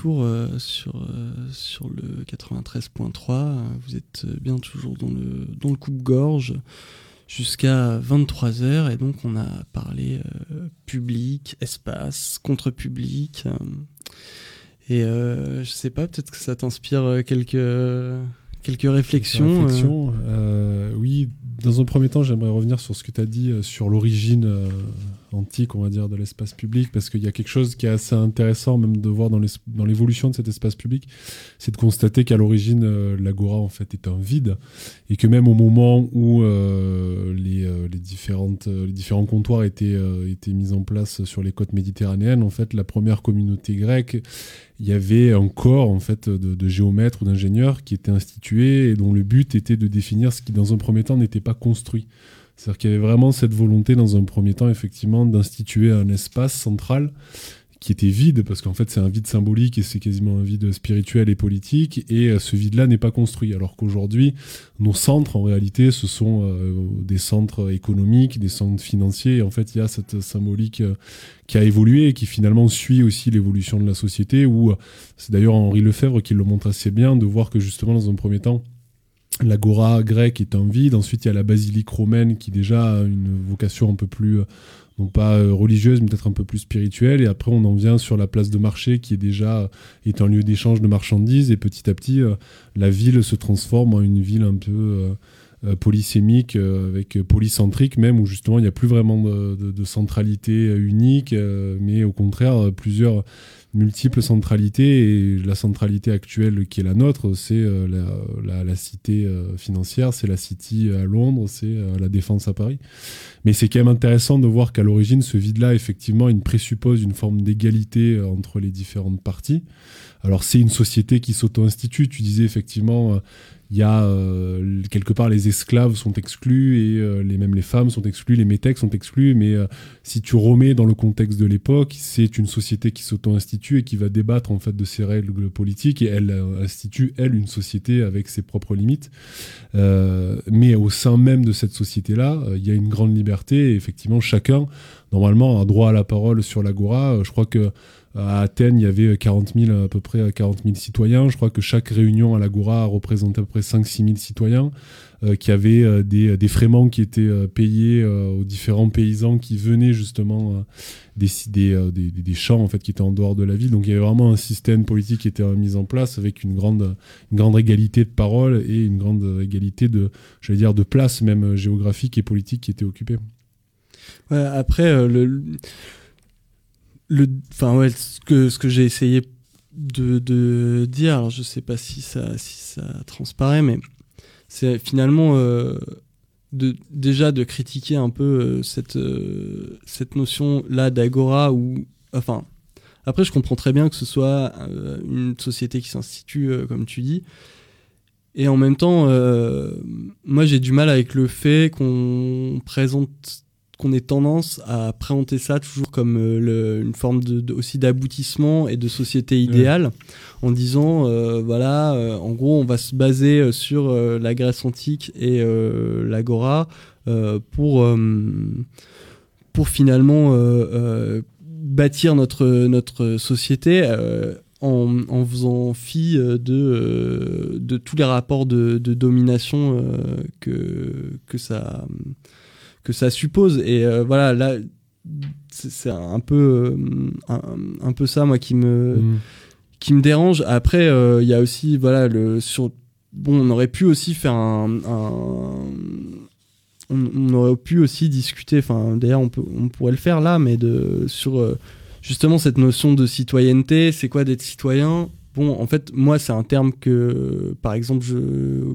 Retour euh, sur, euh, sur le 93.3. Vous êtes bien toujours dans le, dans le coupe-gorge jusqu'à 23h et donc on a parlé euh, public, espace, contre-public. et je sais pas, peut-être que ça t'inspire quelques, quelques réflexions. réflexions oui, dans un premier temps, j'aimerais revenir sur ce que tu as dit sur l'origine antique, on va dire, de l'espace public, parce qu'il y a quelque chose qui est assez intéressant, même de voir dans l'évolution de cet espace public, c'est de constater qu'à l'origine, euh, l'agora, en fait, est un vide, et que même au moment où euh, les, euh, les, différentes, les différents comptoirs étaient, étaient mis en place sur les côtes méditerranéennes, en fait, la première communauté grecque, il y avait un corps, en fait, de, de géomètres ou d'ingénieurs qui était institué, et dont le but était de définir ce qui, dans un premier temps, n'était pas construit. C'est-à-dire qu'il y avait vraiment cette volonté, dans un premier temps, effectivement, d'instituer un espace central qui était vide, parce qu'en fait c'est un vide symbolique et c'est quasiment un vide spirituel et politique, et euh, ce vide-là n'est pas construit. Alors qu'aujourd'hui, nos centres, en réalité, ce sont euh, des centres économiques, des centres financiers, et en fait il y a cette symbolique euh, qui a évolué et qui finalement suit aussi l'évolution de la société, où c'est d'ailleurs Henri Lefebvre qui le montre assez bien, de voir que justement dans un premier temps, l'agora grecque est un vide, ensuite il y a la basilique romaine qui déjà a une vocation un peu plus donc pas euh, religieuse, mais peut-être un peu plus spirituelle. Et après, on en vient sur la place de marché, qui est déjà est un lieu d'échange de marchandises. Et petit à petit, euh, la ville se transforme en une ville un peu euh, polysémique, avec polycentrique même, où justement, il n'y a plus vraiment de centralité unique, mais au contraire, plusieurs multiples centralités et la centralité actuelle qui est la nôtre, c'est euh, la, cité euh, financière, c'est la City à Londres, c'est euh, la Défense à Paris. Mais c'est quand même intéressant de voir qu'à l'origine, ce vide-là, effectivement, il présuppose une forme d'égalité entre les différentes parties. Alors c'est une société qui s'auto-institue. Tu disais effectivement, il y a euh, quelque part les esclaves sont exclus et euh, les, même les femmes sont exclues, les métèques sont exclus, mais euh, si tu remets dans le contexte de l'époque, c'est une société qui s'auto-institue et qui va débattre en fait de ses règles politiques et elle institue elle une société avec ses propres limites. mais au sein même de cette société-là, il y a une grande liberté et effectivement chacun normalement a droit à la parole sur l'agora. Je crois que à Athènes, il y avait 40 000, à peu près 40 000 citoyens. Je crois que chaque réunion à l'Agora représentait à peu près 5-6 000 citoyens, euh, qui avaient euh, des, des fréments qui étaient euh, payés aux différents paysans qui venaient justement décider des, des, champs en fait, qui étaient en dehors de la ville. Donc il y avait vraiment un système politique qui était mis en place avec une grande, une grande égalité de parole et une grande égalité de, j'allais dire, de place même géographique et politique qui était occupée. Ouais, après, le le, enfin ouais, ce que ce que j'ai essayé de, de, dire, alors je sais pas si ça si ça transparaît, mais c'est finalement euh, de déjà de critiquer un peu euh, cette euh, cette notion là d'agora ou enfin après je comprends très bien que ce soit une société qui s'institue comme tu dis. Et en même temps moi j'ai du mal avec le fait qu'on présente qu'on ait tendance à présenter ça toujours comme euh, une forme de, aussi d'aboutissement et de société idéale, en disant euh, voilà, euh, en gros, on va se baser sur la Grèce antique et l'agora pour pour finalement bâtir notre notre société. En, en, faisant fi de, de tous les rapports de, de domination que, que ça que ça suppose. Et euh, voilà, là, c'est un peu, euh, un, peu ça, moi, qui me, mm. qui me dérange. Après, euh, il y a aussi, voilà, le, sur, bon, on aurait pu aussi faire un, on, aurait pu aussi discuter, enfin, d'ailleurs, on, peut, on pourrait le faire là, mais de, sur justement cette notion de citoyenneté, c'est quoi d'être citoyen? Bon, en fait, moi, c'est un terme que, par exemple, je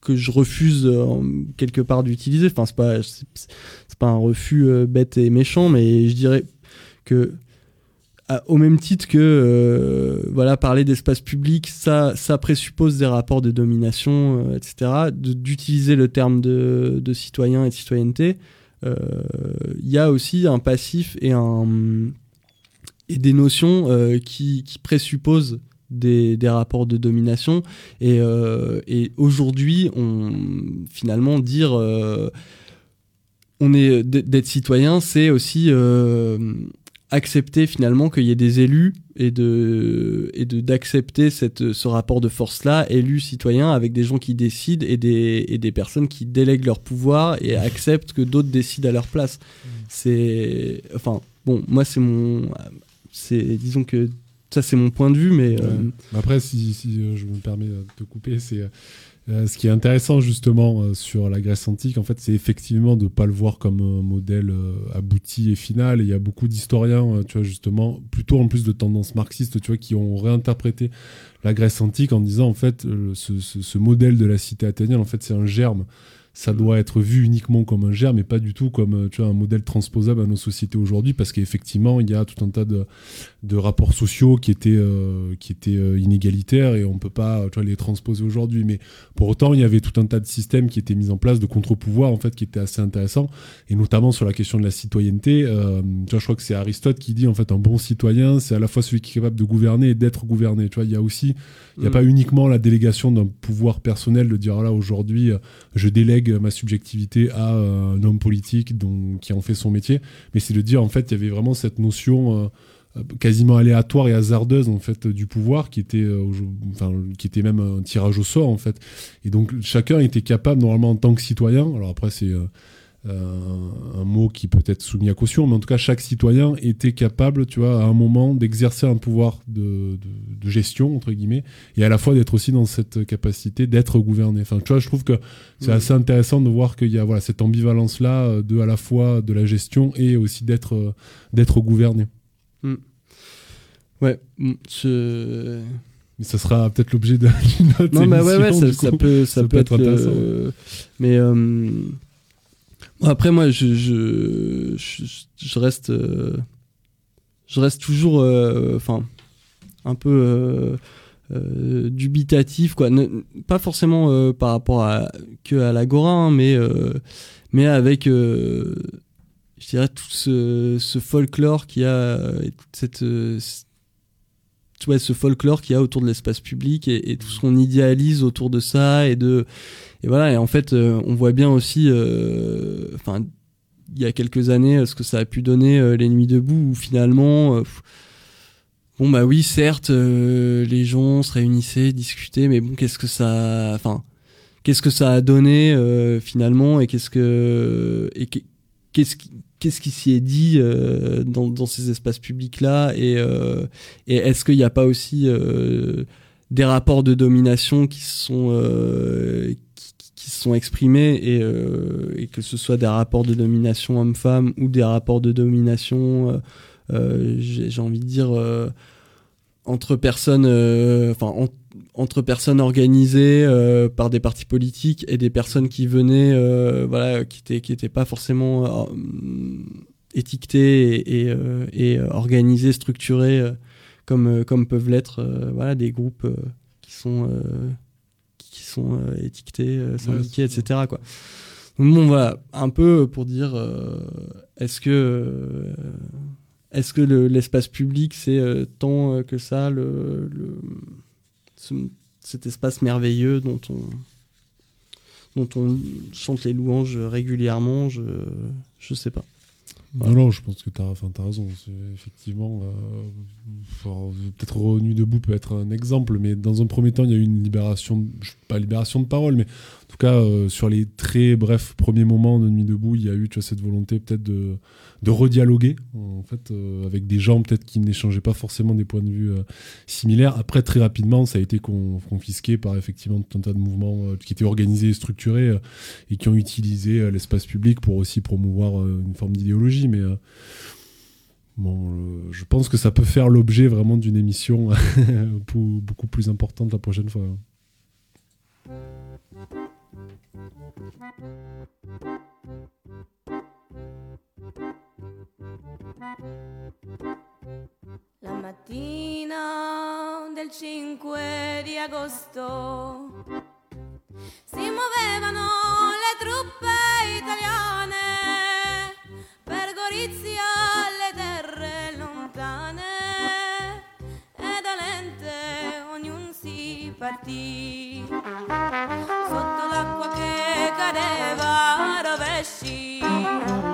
que je refuse euh, quelque part d'utiliser. Enfin, c'est pas, c'est pas un refus euh, bête et méchant, mais je dirais que au même titre que euh, voilà parler d'espace public, ça, ça présuppose des rapports de domination, etc. D'utiliser le terme de, citoyen et de citoyenneté, il y a aussi un passif et des notions qui présupposent des, des, rapports de domination. Et, euh, et aujourd'hui, on finalement dire euh, on est d'être citoyen, c'est aussi euh, accepter finalement qu'il y ait des élus et de et de d'accepter cette ce rapport de force là élus citoyens avec des gens qui décident et des et des personnes qui délèguent leur pouvoir et acceptent que d'autres décident à leur place mmh. c'est enfin bon moi c'est mon c'est disons que ça, c'est mon point de vue, mais. Euh, Après, si, euh, je me permets de te couper, c'est. Euh, ce qui est intéressant justement sur la Grèce antique, en fait, c'est effectivement de ne pas le voir comme un modèle abouti et final. il y a beaucoup d'historiens, tu vois, justement, plutôt en plus de tendances marxistes, tu vois, qui ont réinterprété la Grèce antique en disant, en fait, ce, ce, modèle de la cité athénienne, en fait, c'est un germe ça doit être vu uniquement comme un germe mais pas du tout comme euh, tu vois, un modèle transposable à nos sociétés aujourd'hui parce qu'effectivement il y a tout un tas de, de rapports sociaux qui étaient, euh, qui étaient euh, inégalitaires et on peut pas tu vois, les transposer aujourd'hui. Mais pour autant il y avait tout un tas de systèmes qui étaient mis en place de contre-pouvoirs en fait qui étaient assez intéressants et notamment sur la question de la citoyenneté. Tu vois, je crois que c'est Aristote qui dit en fait un bon citoyen c'est à la fois celui qui est capable de gouverner et d'être gouverné. Tu vois il y a aussi il n'y a mm. pas uniquement la délégation d'un pouvoir personnel de dire là aujourd'hui je délègue ma subjectivité à euh, un homme politique qui en fait son métier, mais c'est de dire en fait il y avait vraiment cette notion euh, quasiment aléatoire et hasardeuse en fait du pouvoir qui était euh, enfin, qui était même un tirage au sort en fait. Et donc chacun était capable normalement en tant que citoyen. Alors après c'est un mot qui peut être soumis à caution, mais en tout cas, chaque citoyen était capable, tu vois, à un moment d'exercer un pouvoir de, gestion, entre guillemets, et à la fois d'être aussi dans cette capacité d'être gouverné. Enfin, tu vois, je trouve que c'est assez intéressant de voir qu'il y a voilà, cette ambivalence-là euh, de à la fois de la gestion et aussi d'être euh, d'être gouverné. Mm. Ouais, mm, Mais ça sera peut-être l'objet d'une autre Non, mais ouais, ouais, ça, peut, ça, peut, être, intéressant. mais après, moi, je, reste, euh, je reste toujours, euh, enfin, un peu euh, dubitatif, quoi. pas forcément par rapport à que à l'agora, hein, mais mais avec, je dirais tout ce, ce folklore qui a, cette vois, ce folklore qu'il y a autour de l'espace public et, tout ce qu'on idéalise autour de ça et de et voilà. Et en fait euh, on voit bien aussi euh, enfin il y a quelques années ce que ça a pu donner euh, les nuits debout où finalement bon bah oui certes les gens se réunissaient discutaient mais bon qu'est-ce que ça enfin qu'est-ce que ça a donné finalement et qu'est-ce que et qu'est-ce qu'est-ce qui s'y est dit euh, dans, dans, ces espaces publics-là et, euh, et est-ce qu'il n'y a pas aussi euh, des rapports de domination qui sont qui, qui, sont exprimés et, et, que ce soit des rapports de domination homme-femme ou des rapports de domination j'ai envie de dire entre personnes enfin entre personnes organisées euh, par des partis politiques et des personnes qui venaient, euh, voilà, qui étaient qui étaient pas forcément euh, étiquetées et, et, organisées, structurées comme comme peuvent l'être, voilà, des groupes qui sont qui sont étiquetés, syndiqués, etc. Quoi. bon, voilà, un peu pour dire, est-ce que est-ce que l'espace public c'est tant que ça le, le cet espace merveilleux dont on, dont on chante les louanges régulièrement, je ne sais pas. Non, non, je pense que tu as, as, raison. Effectivement, euh, peut-être Nuit debout peut être un exemple, mais dans un premier temps, il y a eu une libération, pas libération de parole, mais en tout cas, euh, sur les très brefs premiers moments de Nuit debout, il y a eu cette volonté peut-être de, de redialoguer en fait euh, avec des gens peut-être qui n'échangeaient pas forcément des points de vue euh, similaires. Après très rapidement, ça a été confisqué par effectivement tout un tas de mouvements qui étaient organisés et structurés et qui ont utilisé l'espace public pour aussi promouvoir une forme d'idéologie. Mais bon, je pense que ça peut faire l'objet vraiment d'une émission beaucoup plus importante la prochaine fois. La mattina del 5 di agosto si muovevano le truppe italiane per Gorizia alle terre lontane e da lente ognuno si partì. Sotto l'acqua che pareva rovesci.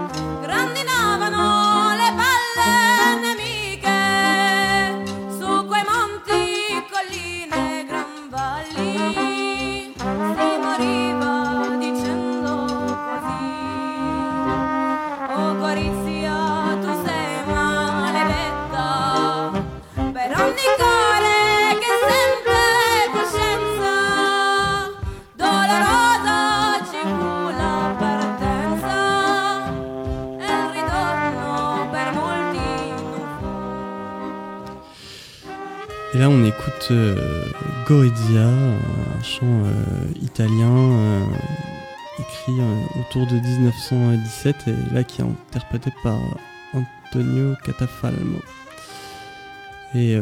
Là, on écoute euh, Gorizia, un chant euh, italien euh, écrit autour de 1917 et là qui est interprété par Antonio Catafalmo. Et,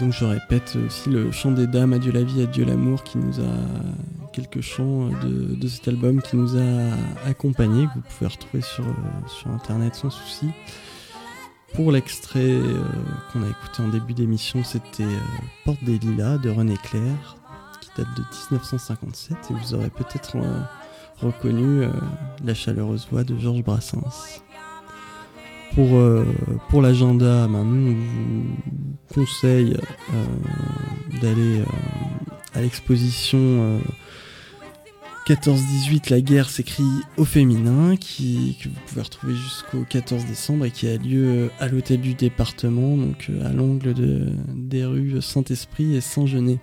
donc je répète aussi le chant des dames, Adieu la vie, adieu l'amour, qui nous a quelques chants de, de, cet album qui nous a accompagnés, que vous pouvez retrouver sur, sur internet sans souci. Pour l'extrait euh, qu'on a écouté en début d'émission, c'était euh, Porte des Lilas de René Clair, qui date de 1957, et vous aurez peut-être euh, reconnu la chaleureuse voix de Georges Brassens. Pour, pour l'agenda, nous, on vous conseille d'aller à l'exposition 14-18, la guerre s'écrit au féminin, qui, que vous pouvez retrouver jusqu'au 14 décembre et qui a lieu à l'hôtel du département, donc euh, à l'angle de, des rues Saint-Esprit et Saint-Genet.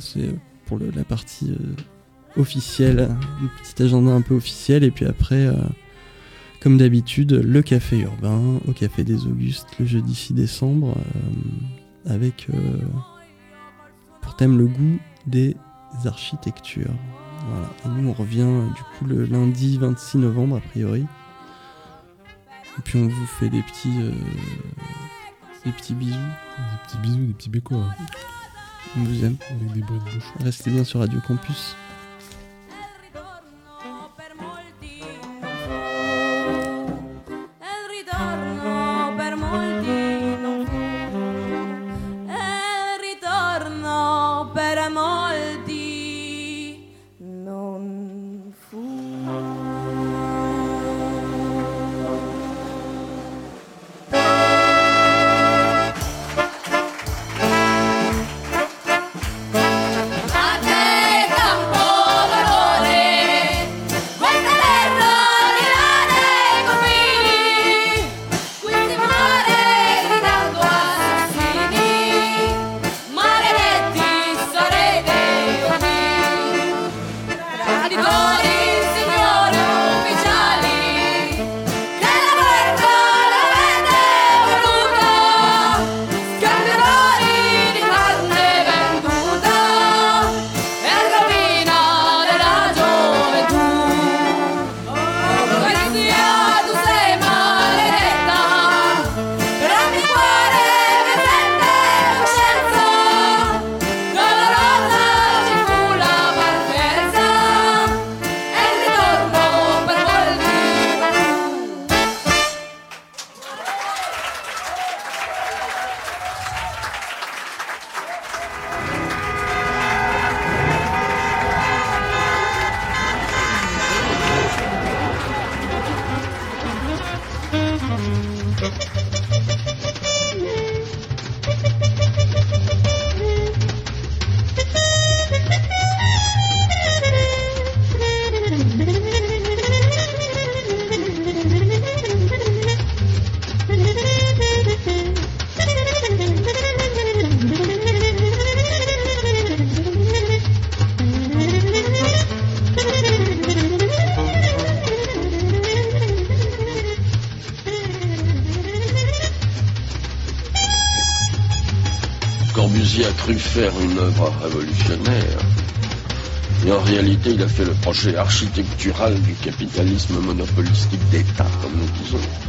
C'est pour la partie euh, officielle, un petit agenda un peu officiel, et puis après, euh, comme d'habitude, le café urbain au café des Augustes le jeudi 6 décembre, avec pour thème le goût des architectures. Voilà. Et nous, on revient euh, du coup le lundi 26 novembre, a priori. Et puis on vous fait des petits, euh, des petits bisous. Des petits bisous, des petits bécos. Hein. On vous aime. Avec des bruits de bouche. Restez bien sur Radio Campus. Projet architectural du capitalisme monopolistique d'État, comme nous disons.